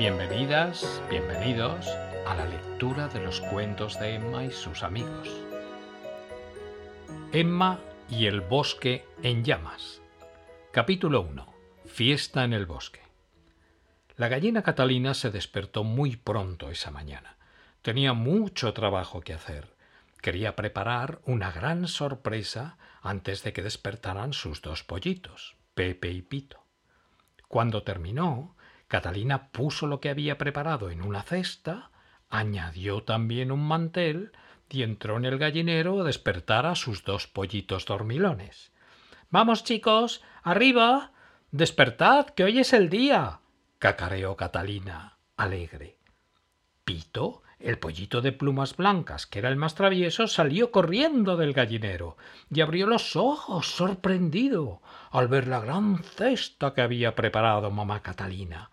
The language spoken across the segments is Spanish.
Bienvenidas, bienvenidos a la lectura de los cuentos de Emma y sus amigos. Emma y el bosque en llamas. Capítulo 1. Fiesta en el bosque. La gallina Catalina se despertó muy pronto esa mañana. Tenía mucho trabajo que hacer. Quería preparar una gran sorpresa antes de que despertaran sus dos pollitos, Pepe y Pito. Cuando terminó, Catalina puso lo que había preparado en una cesta, añadió también un mantel y entró en el gallinero a despertar a sus dos pollitos dormilones. Vamos, chicos, arriba. Despertad, que hoy es el día. cacareó Catalina, alegre. Pito, el pollito de plumas blancas, que era el más travieso, salió corriendo del gallinero y abrió los ojos sorprendido al ver la gran cesta que había preparado mamá Catalina.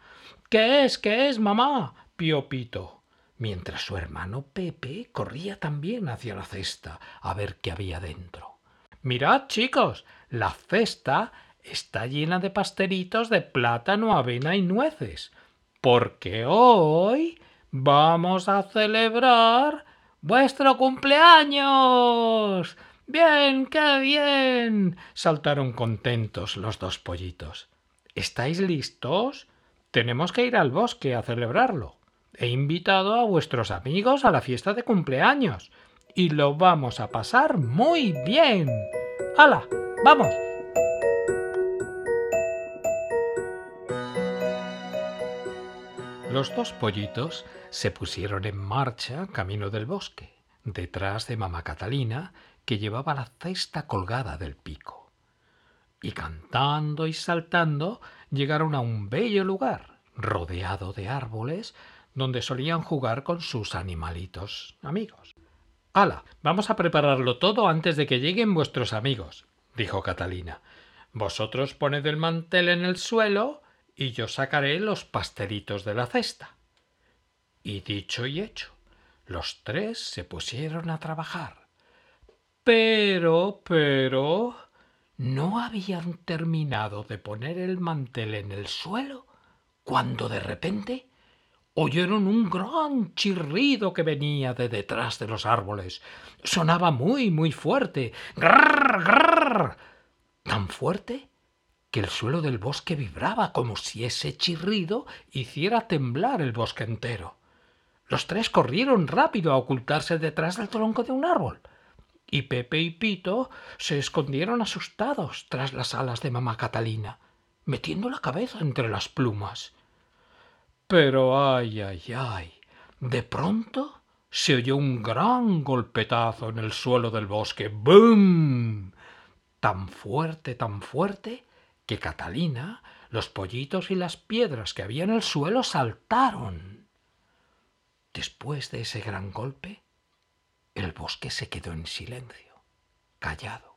¿Qué es? ¿Qué es, mamá? pió Pito, mientras su hermano Pepe corría también hacia la cesta a ver qué había dentro. Mirad, chicos, la cesta está llena de pastelitos de plátano, avena y nueces, porque hoy vamos a celebrar vuestro cumpleaños. Bien, qué bien. saltaron contentos los dos pollitos. ¿Estáis listos? Tenemos que ir al bosque a celebrarlo. He invitado a vuestros amigos a la fiesta de cumpleaños y lo vamos a pasar muy bien. ¡Hala! ¡Vamos! Los dos pollitos se pusieron en marcha camino del bosque, detrás de mamá Catalina, que llevaba la cesta colgada del pico. Y cantando y saltando llegaron a un bello lugar, rodeado de árboles, donde solían jugar con sus animalitos amigos. ¡Hala! Vamos a prepararlo todo antes de que lleguen vuestros amigos, dijo Catalina. Vosotros poned el mantel en el suelo y yo sacaré los pastelitos de la cesta. Y dicho y hecho, los tres se pusieron a trabajar. Pero, pero, no habían terminado de poner el mantel en el suelo cuando de repente oyeron un gran chirrido que venía de detrás de los árboles. Sonaba muy, muy fuerte. Grrr, grrr. Tan fuerte que el suelo del bosque vibraba como si ese chirrido hiciera temblar el bosque entero. Los tres corrieron rápido a ocultarse detrás del tronco de un árbol y Pepe y Pito se escondieron asustados tras las alas de mamá Catalina, metiendo la cabeza entre las plumas. Pero ay, ay, ay. De pronto se oyó un gran golpetazo en el suelo del bosque. ¡Bum! Tan fuerte, tan fuerte, que Catalina, los pollitos y las piedras que había en el suelo saltaron. Después de ese gran golpe, el bosque se quedó en silencio, callado,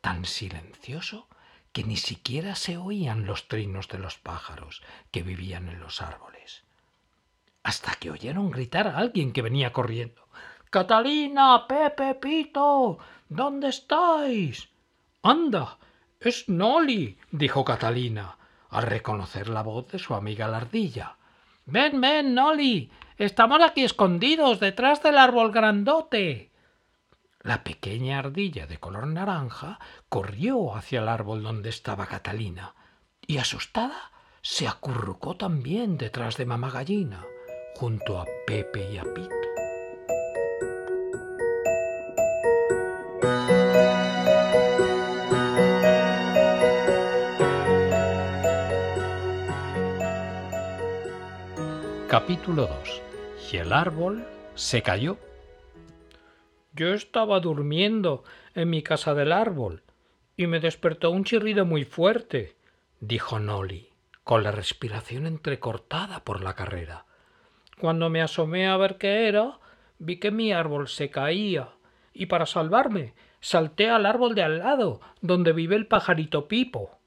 tan silencioso que ni siquiera se oían los trinos de los pájaros que vivían en los árboles, hasta que oyeron gritar a alguien que venía corriendo. Catalina, Pepe, Pito, ¿dónde estáis? Anda, es Noli, dijo Catalina, al reconocer la voz de su amiga la ardilla. Ven, ven, Noli, Estamos aquí escondidos detrás del árbol grandote. La pequeña ardilla de color naranja corrió hacia el árbol donde estaba Catalina y asustada se acurrucó también detrás de mamá gallina, junto a Pepe y a Pito. Capítulo 2 y el árbol se cayó. Yo estaba durmiendo en mi casa del árbol y me despertó un chirrido muy fuerte, dijo Nolly, con la respiración entrecortada por la carrera. Cuando me asomé a ver qué era, vi que mi árbol se caía, y para salvarme salté al árbol de al lado, donde vive el pajarito Pipo.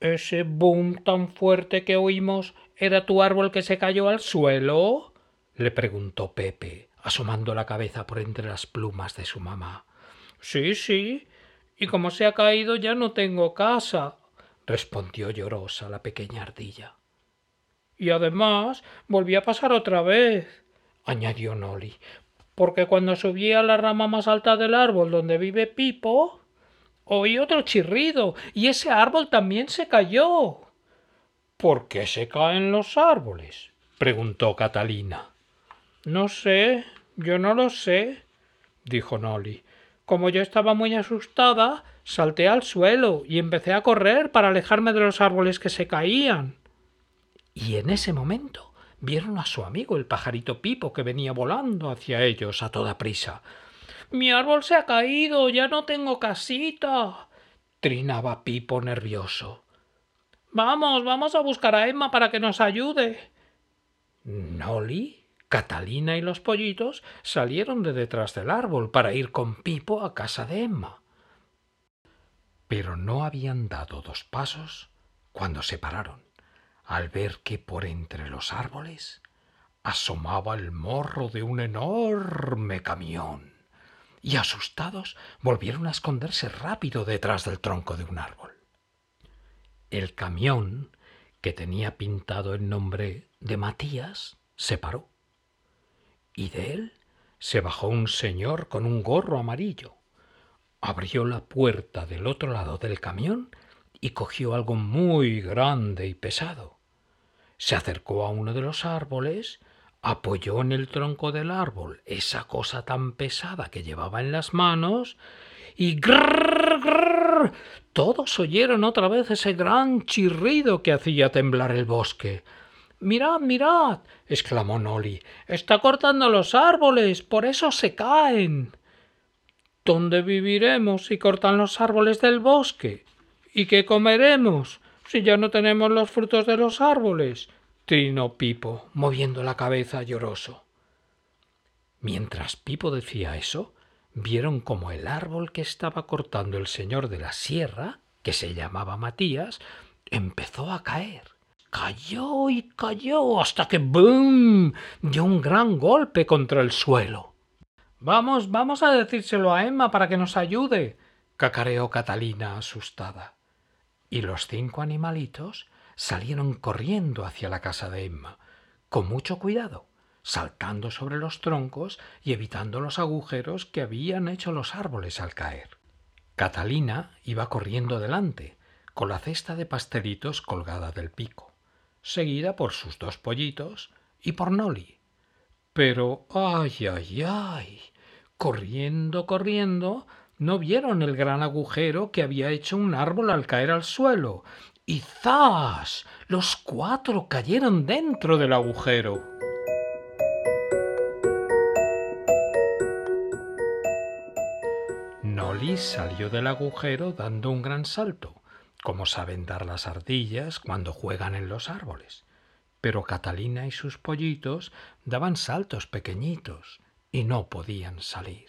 Ese boom tan fuerte que oímos ¿Era tu árbol que se cayó al suelo? le preguntó Pepe, asomando la cabeza por entre las plumas de su mamá. Sí, sí. Y como se ha caído ya no tengo casa, respondió llorosa la pequeña ardilla. Y además volví a pasar otra vez, añadió Nolly, porque cuando subí a la rama más alta del árbol donde vive Pipo, oí otro chirrido y ese árbol también se cayó. ¿Por qué se caen los árboles? preguntó Catalina. No sé, yo no lo sé, dijo Nolly. Como yo estaba muy asustada, salté al suelo y empecé a correr para alejarme de los árboles que se caían. Y en ese momento vieron a su amigo el pajarito Pipo que venía volando hacia ellos a toda prisa. Mi árbol se ha caído, ya no tengo casita. trinaba Pipo nervioso. Vamos, vamos a buscar a Emma para que nos ayude. Nolly Catalina y los pollitos salieron de detrás del árbol para ir con Pipo a casa de Emma. Pero no habían dado dos pasos cuando se pararon, al ver que por entre los árboles asomaba el morro de un enorme camión, y asustados volvieron a esconderse rápido detrás del tronco de un árbol. El camión, que tenía pintado el nombre de Matías, se paró y de él se bajó un señor con un gorro amarillo. Abrió la puerta del otro lado del camión y cogió algo muy grande y pesado. Se acercó a uno de los árboles, apoyó en el tronco del árbol esa cosa tan pesada que llevaba en las manos y grrr, grrr, todos oyeron otra vez ese gran chirrido que hacía temblar el bosque. Mirad, mirad, exclamó Nolly. Está cortando los árboles, por eso se caen. ¿Dónde viviremos si cortan los árboles del bosque? ¿Y qué comeremos si ya no tenemos los frutos de los árboles? Trinó Pipo, moviendo la cabeza lloroso. Mientras Pipo decía eso, vieron como el árbol que estaba cortando el señor de la sierra, que se llamaba Matías, empezó a caer cayó y cayó hasta que ¡boom! dio un gran golpe contra el suelo. Vamos, vamos a decírselo a Emma para que nos ayude, cacareó Catalina asustada. Y los cinco animalitos salieron corriendo hacia la casa de Emma, con mucho cuidado, saltando sobre los troncos y evitando los agujeros que habían hecho los árboles al caer. Catalina iba corriendo delante, con la cesta de pastelitos colgada del pico seguida por sus dos pollitos y por Nolly. Pero, ay, ay, ay, corriendo, corriendo, no vieron el gran agujero que había hecho un árbol al caer al suelo. Y. Los cuatro cayeron dentro del agujero. Nolly salió del agujero dando un gran salto como saben dar las ardillas cuando juegan en los árboles. Pero Catalina y sus pollitos daban saltos pequeñitos y no podían salir.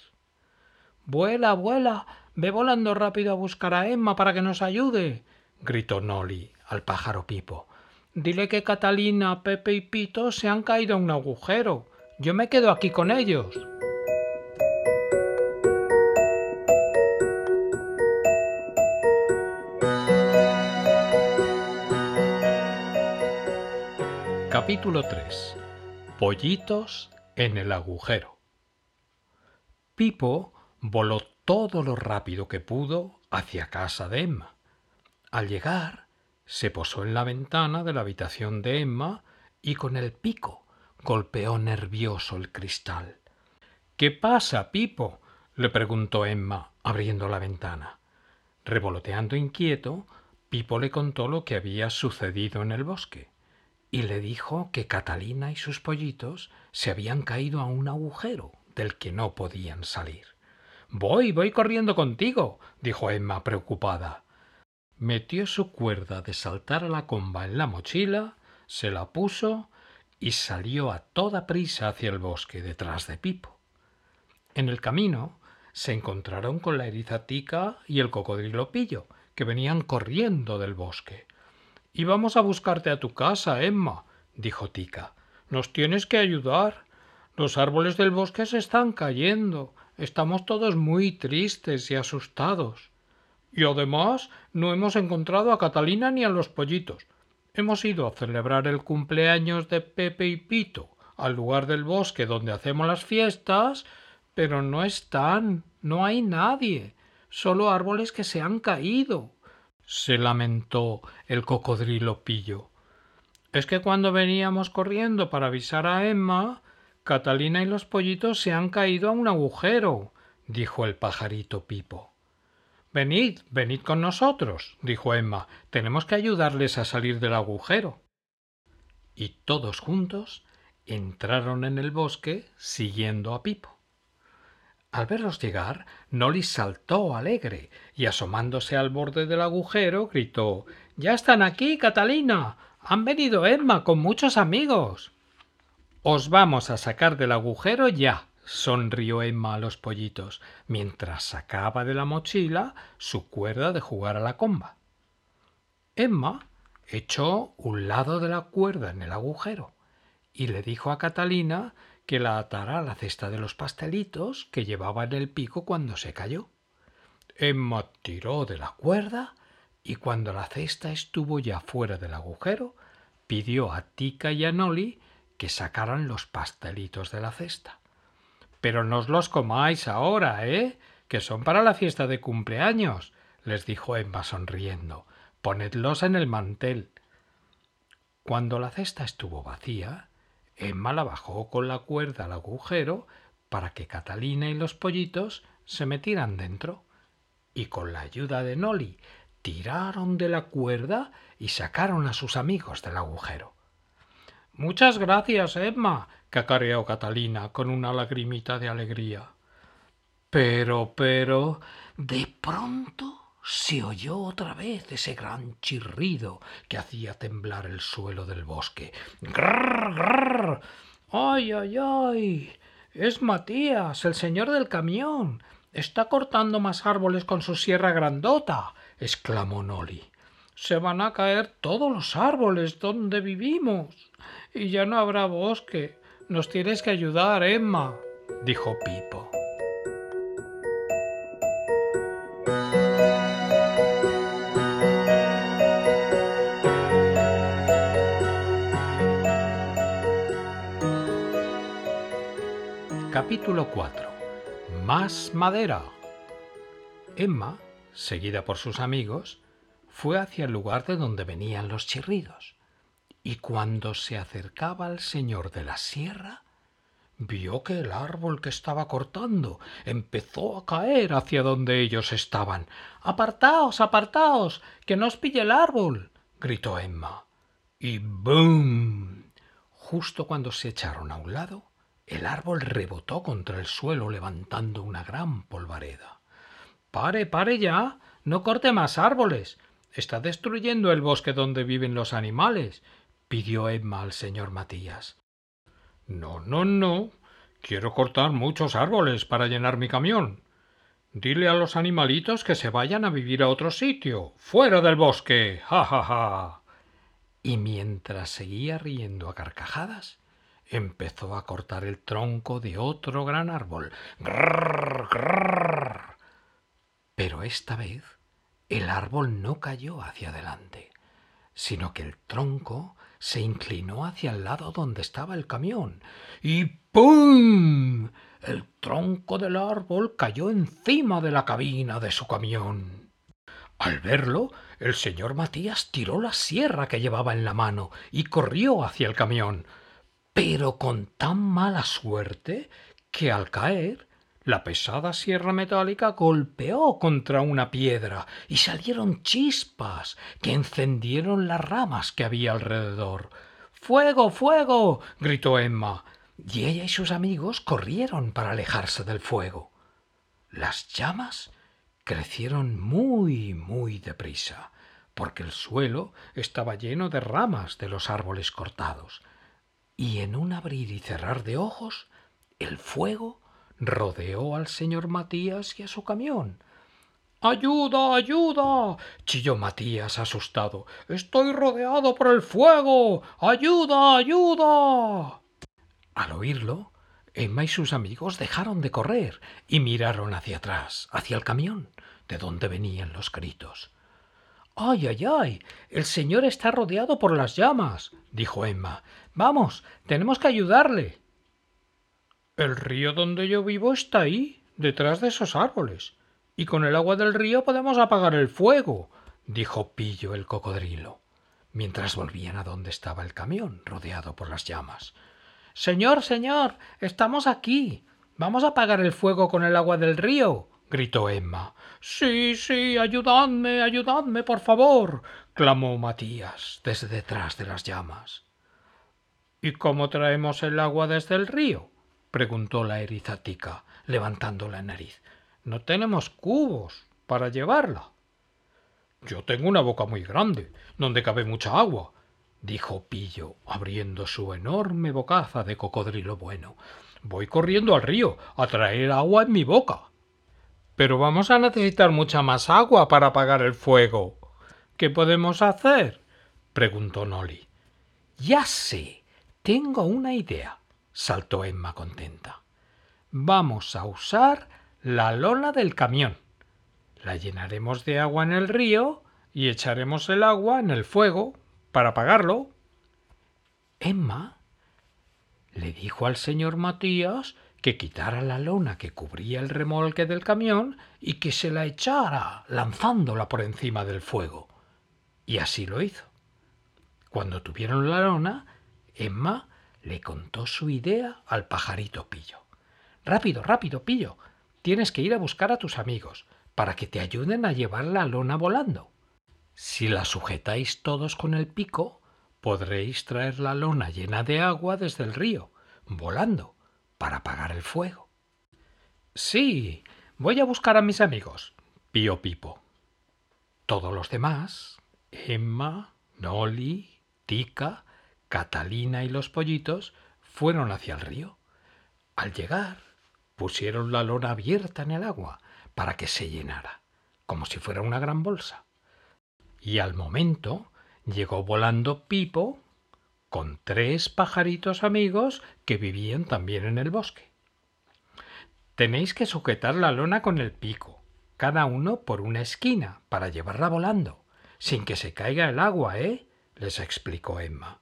Vuela, vuela, ve volando rápido a buscar a Emma para que nos ayude, gritó Nolly al pájaro Pipo. Dile que Catalina, Pepe y Pito se han caído a un agujero. Yo me quedo aquí con ellos. Capítulo 3. Pollitos en el agujero. Pipo voló todo lo rápido que pudo hacia casa de Emma. Al llegar, se posó en la ventana de la habitación de Emma y con el pico golpeó nervioso el cristal. ¿Qué pasa, Pipo? le preguntó Emma, abriendo la ventana. Revoloteando inquieto, Pipo le contó lo que había sucedido en el bosque y le dijo que Catalina y sus pollitos se habían caído a un agujero del que no podían salir. Voy, voy corriendo contigo, dijo Emma preocupada. Metió su cuerda de saltar a la comba en la mochila, se la puso y salió a toda prisa hacia el bosque detrás de Pipo. En el camino se encontraron con la erizatica y el cocodrilo pillo, que venían corriendo del bosque. Y vamos a buscarte a tu casa, Emma, dijo Tica. Nos tienes que ayudar. Los árboles del bosque se están cayendo. Estamos todos muy tristes y asustados. Y además no hemos encontrado a Catalina ni a los pollitos. Hemos ido a celebrar el cumpleaños de Pepe y Pito al lugar del bosque donde hacemos las fiestas, pero no están, no hay nadie, solo árboles que se han caído. se lamentó el cocodrilo pillo. Es que cuando veníamos corriendo para avisar a Emma, Catalina y los pollitos se han caído a un agujero, dijo el pajarito Pipo. Venid, venid con nosotros, dijo Emma. Tenemos que ayudarles a salir del agujero. Y todos juntos entraron en el bosque siguiendo a Pipo. Al verlos llegar, Noli saltó alegre y asomándose al borde del agujero gritó Ya están aquí, Catalina. Han venido Emma con muchos amigos. Os vamos a sacar del agujero ya, sonrió Emma a los pollitos, mientras sacaba de la mochila su cuerda de jugar a la comba. Emma echó un lado de la cuerda en el agujero y le dijo a Catalina que la atara a la cesta de los pastelitos que llevaba en el pico cuando se cayó. Emma tiró de la cuerda y cuando la cesta estuvo ya fuera del agujero, pidió a Tica y a Noli que sacaran los pastelitos de la cesta. Pero no os los comáis ahora, ¿eh? que son para la fiesta de cumpleaños, les dijo Emma sonriendo. Ponedlos en el mantel. Cuando la cesta estuvo vacía, Emma la bajó con la cuerda al agujero para que Catalina y los pollitos se metieran dentro. Y con la ayuda de Noli tiraron de la cuerda y sacaron a sus amigos del agujero. Muchas gracias, Emma, cacareó Catalina con una lagrimita de alegría. Pero, pero, de pronto se oyó otra vez ese gran chirrido que hacía temblar el suelo del bosque. ¡Grrr, grrr! ¡Ay, ay, ay! Es Matías, el señor del camión. Está cortando más árboles con su sierra grandota, exclamó Noli. Se van a caer todos los árboles donde vivimos. Y ya no habrá bosque. Nos tienes que ayudar, Emma, dijo Pipo. Capítulo 4. Más madera. Emma, seguida por sus amigos, fue hacia el lugar de donde venían los chirridos, y cuando se acercaba al señor de la sierra, vio que el árbol que estaba cortando empezó a caer hacia donde ellos estaban. Apartaos, apartaos, que no os pille el árbol, gritó Emma. Y ¡boom! Justo cuando se echaron a un lado, el árbol rebotó contra el suelo levantando una gran polvareda. Pare, pare ya. No corte más árboles. Está destruyendo el bosque donde viven los animales, pidió Emma al señor Matías. No, no, no. Quiero cortar muchos árboles para llenar mi camión. Dile a los animalitos que se vayan a vivir a otro sitio, fuera del bosque. ja, ja, ja. Y mientras seguía riendo a carcajadas, empezó a cortar el tronco de otro gran árbol. Grrr, grrr. Pero esta vez el árbol no cayó hacia adelante, sino que el tronco se inclinó hacia el lado donde estaba el camión y ¡pum! El tronco del árbol cayó encima de la cabina de su camión. Al verlo, el señor Matías tiró la sierra que llevaba en la mano y corrió hacia el camión pero con tan mala suerte que al caer la pesada sierra metálica golpeó contra una piedra y salieron chispas que encendieron las ramas que había alrededor. ¡Fuego, fuego! gritó Emma, y ella y sus amigos corrieron para alejarse del fuego. Las llamas crecieron muy, muy deprisa, porque el suelo estaba lleno de ramas de los árboles cortados y en un abrir y cerrar de ojos el fuego rodeó al señor Matías y a su camión. ¡Ayuda, ayuda! chilló Matías asustado. Estoy rodeado por el fuego. ¡Ayuda, ayuda! Al oírlo, Emma y sus amigos dejaron de correr y miraron hacia atrás, hacia el camión, de donde venían los gritos. Ay, ay, ay. El señor está rodeado por las llamas, dijo Emma. Vamos, tenemos que ayudarle. El río donde yo vivo está ahí, detrás de esos árboles. Y con el agua del río podemos apagar el fuego, dijo Pillo el cocodrilo, mientras volvían a donde estaba el camión, rodeado por las llamas. Señor, señor, estamos aquí. Vamos a apagar el fuego con el agua del río, gritó Emma. Sí, sí, ayudadme, ayudadme, por favor, clamó Matías desde detrás de las llamas. ¿Y cómo traemos el agua desde el río? Preguntó la erizatica, levantando la nariz. No tenemos cubos para llevarla. Yo tengo una boca muy grande, donde cabe mucha agua, dijo Pillo, abriendo su enorme bocaza de cocodrilo bueno. Voy corriendo al río a traer agua en mi boca. Pero vamos a necesitar mucha más agua para apagar el fuego. ¿Qué podemos hacer? preguntó Nolly. Ya sé. Tengo una idea, saltó Emma contenta. Vamos a usar la lona del camión. La llenaremos de agua en el río y echaremos el agua en el fuego para apagarlo. Emma le dijo al señor Matías que quitara la lona que cubría el remolque del camión y que se la echara, lanzándola por encima del fuego. Y así lo hizo. Cuando tuvieron la lona, Emma le contó su idea al pajarito Pillo. Rápido, rápido, Pillo. Tienes que ir a buscar a tus amigos para que te ayuden a llevar la lona volando. Si la sujetáis todos con el pico, podréis traer la lona llena de agua desde el río, volando para apagar el fuego. Sí, voy a buscar a mis amigos, pío Pipo. Todos los demás, Emma, Noli, Tica, Catalina y los pollitos, fueron hacia el río. Al llegar, pusieron la lona abierta en el agua para que se llenara, como si fuera una gran bolsa. Y al momento llegó volando Pipo con tres pajaritos amigos que vivían también en el bosque. Tenéis que sujetar la lona con el pico, cada uno por una esquina, para llevarla volando, sin que se caiga el agua, ¿eh? les explicó Emma.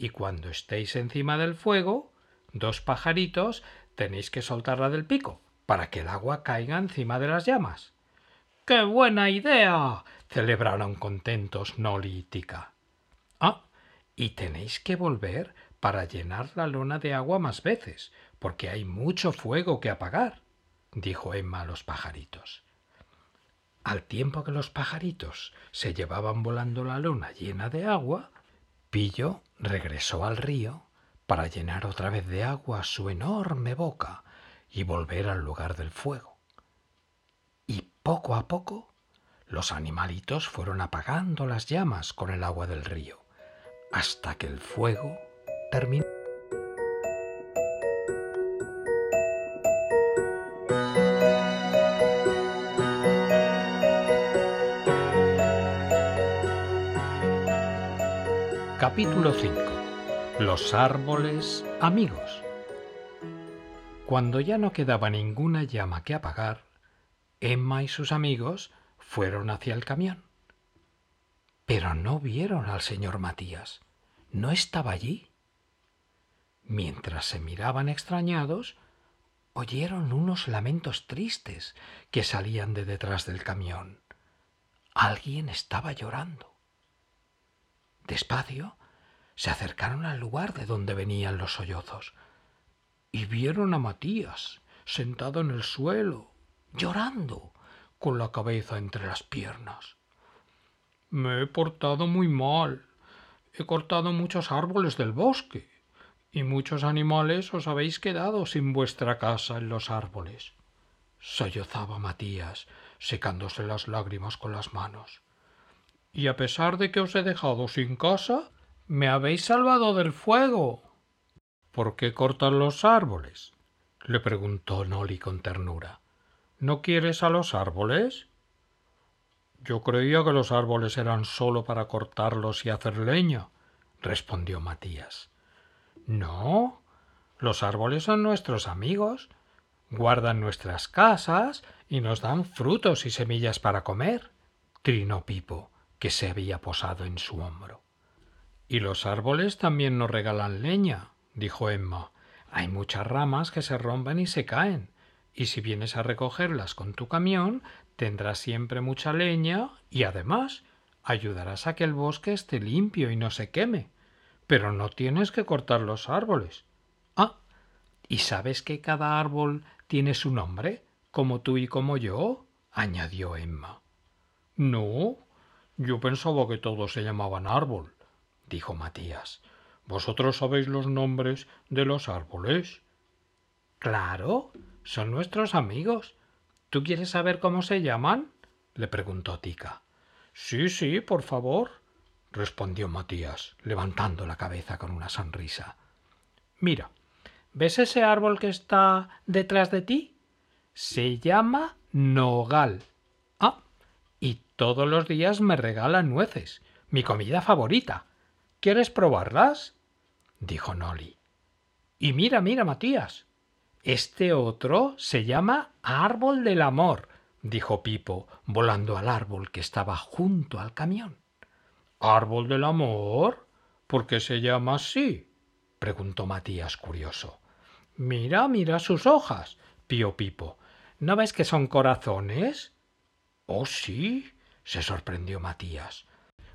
Y cuando estéis encima del fuego, dos pajaritos tenéis que soltarla del pico, para que el agua caiga encima de las llamas. ¡Qué buena idea! celebraron contentos Noli y Tica. Ah, y tenéis que volver para llenar la lona de agua más veces, porque hay mucho fuego que apagar, dijo Emma a los pajaritos. Al tiempo que los pajaritos se llevaban volando la lona llena de agua, Pillo regresó al río para llenar otra vez de agua su enorme boca y volver al lugar del fuego. Y poco a poco los animalitos fueron apagando las llamas con el agua del río hasta que el fuego terminó. Capítulo 5. Los árboles amigos. Cuando ya no quedaba ninguna llama que apagar, Emma y sus amigos fueron hacia el camión. Pero no vieron al señor Matías. No estaba allí. Mientras se miraban extrañados, oyeron unos lamentos tristes que salían de detrás del camión. Alguien estaba llorando. Despacio se acercaron al lugar de donde venían los sollozos y vieron a Matías sentado en el suelo, llorando, con la cabeza entre las piernas. Me he portado muy mal. He cortado muchos árboles del bosque, y muchos animales os habéis quedado sin vuestra casa en los árboles. sollozaba Matías, secándose las lágrimas con las manos. Y a pesar de que os he dejado sin casa, me habéis salvado del fuego. ¿Por qué cortan los árboles? le preguntó Noli con ternura. ¿No quieres a los árboles? Yo creía que los árboles eran sólo para cortarlos y hacer leña, respondió Matías. No, los árboles son nuestros amigos, guardan nuestras casas y nos dan frutos y semillas para comer, trinó Pipo, que se había posado en su hombro. Y los árboles también nos regalan leña, dijo Emma. Hay muchas ramas que se rompen y se caen, y si vienes a recogerlas con tu camión, tendrás siempre mucha leña y además ayudarás a que el bosque esté limpio y no se queme. Pero no tienes que cortar los árboles. Ah, ¿y sabes que cada árbol tiene su nombre, como tú y como yo? añadió Emma. No, yo pensaba que todos se llamaban árbol, dijo Matías. ¿Vosotros sabéis los nombres de los árboles? Claro, son nuestros amigos. ¿Tú quieres saber cómo se llaman? le preguntó Tica. Sí, sí, por favor, respondió Matías, levantando la cabeza con una sonrisa. Mira, ¿ves ese árbol que está detrás de ti? Se llama nogal. Ah, y todos los días me regalan nueces, mi comida favorita. ¿Quieres probarlas? dijo Noli. Y mira, mira, Matías. Este otro se llama árbol del amor, dijo Pipo, volando al árbol que estaba junto al camión. ¿Árbol del amor? ¿Por qué se llama así? preguntó Matías curioso. Mira, mira sus hojas, pío Pipo. ¿No ves que son corazones? Oh, sí, se sorprendió Matías.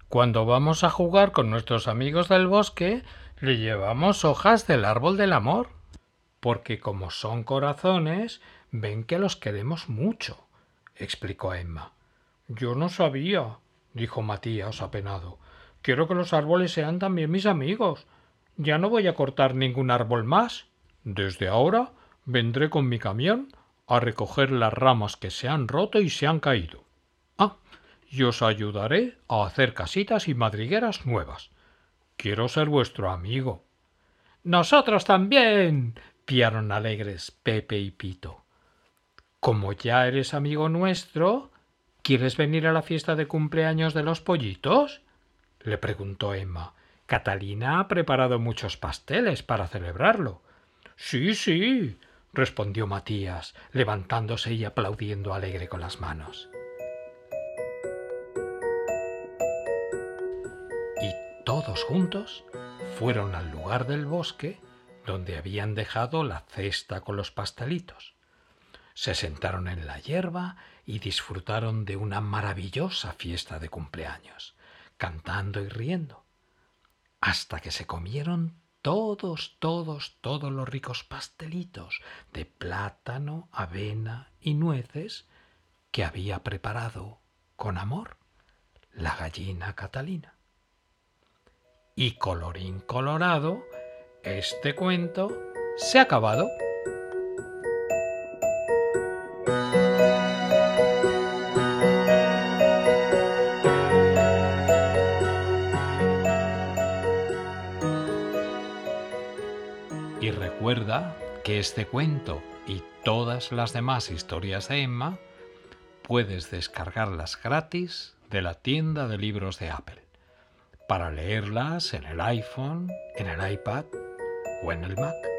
Cuando vamos a jugar con nuestros amigos del bosque, le llevamos hojas del árbol del amor, porque como son corazones, ven que los queremos mucho, explicó Emma. Yo no sabía, dijo Matías apenado. Quiero que los árboles sean también mis amigos. Ya no voy a cortar ningún árbol más. Desde ahora vendré con mi camión a recoger las ramas que se han roto y se han caído. Ah, y os ayudaré a hacer casitas y madrigueras nuevas. Quiero ser vuestro amigo. Nosotros también. piaron alegres Pepe y Pito. Como ya eres amigo nuestro, ¿quieres venir a la fiesta de cumpleaños de los pollitos? le preguntó Emma. Catalina ha preparado muchos pasteles para celebrarlo. Sí, sí, respondió Matías, levantándose y aplaudiendo alegre con las manos. Todos juntos fueron al lugar del bosque donde habían dejado la cesta con los pastelitos. Se sentaron en la hierba y disfrutaron de una maravillosa fiesta de cumpleaños, cantando y riendo, hasta que se comieron todos, todos, todos los ricos pastelitos de plátano, avena y nueces que había preparado con amor la gallina Catalina. Y colorín colorado, este cuento se ha acabado. Y recuerda que este cuento y todas las demás historias de Emma puedes descargarlas gratis de la tienda de libros de Apple para leerlas en el iPhone, en el iPad o en el Mac.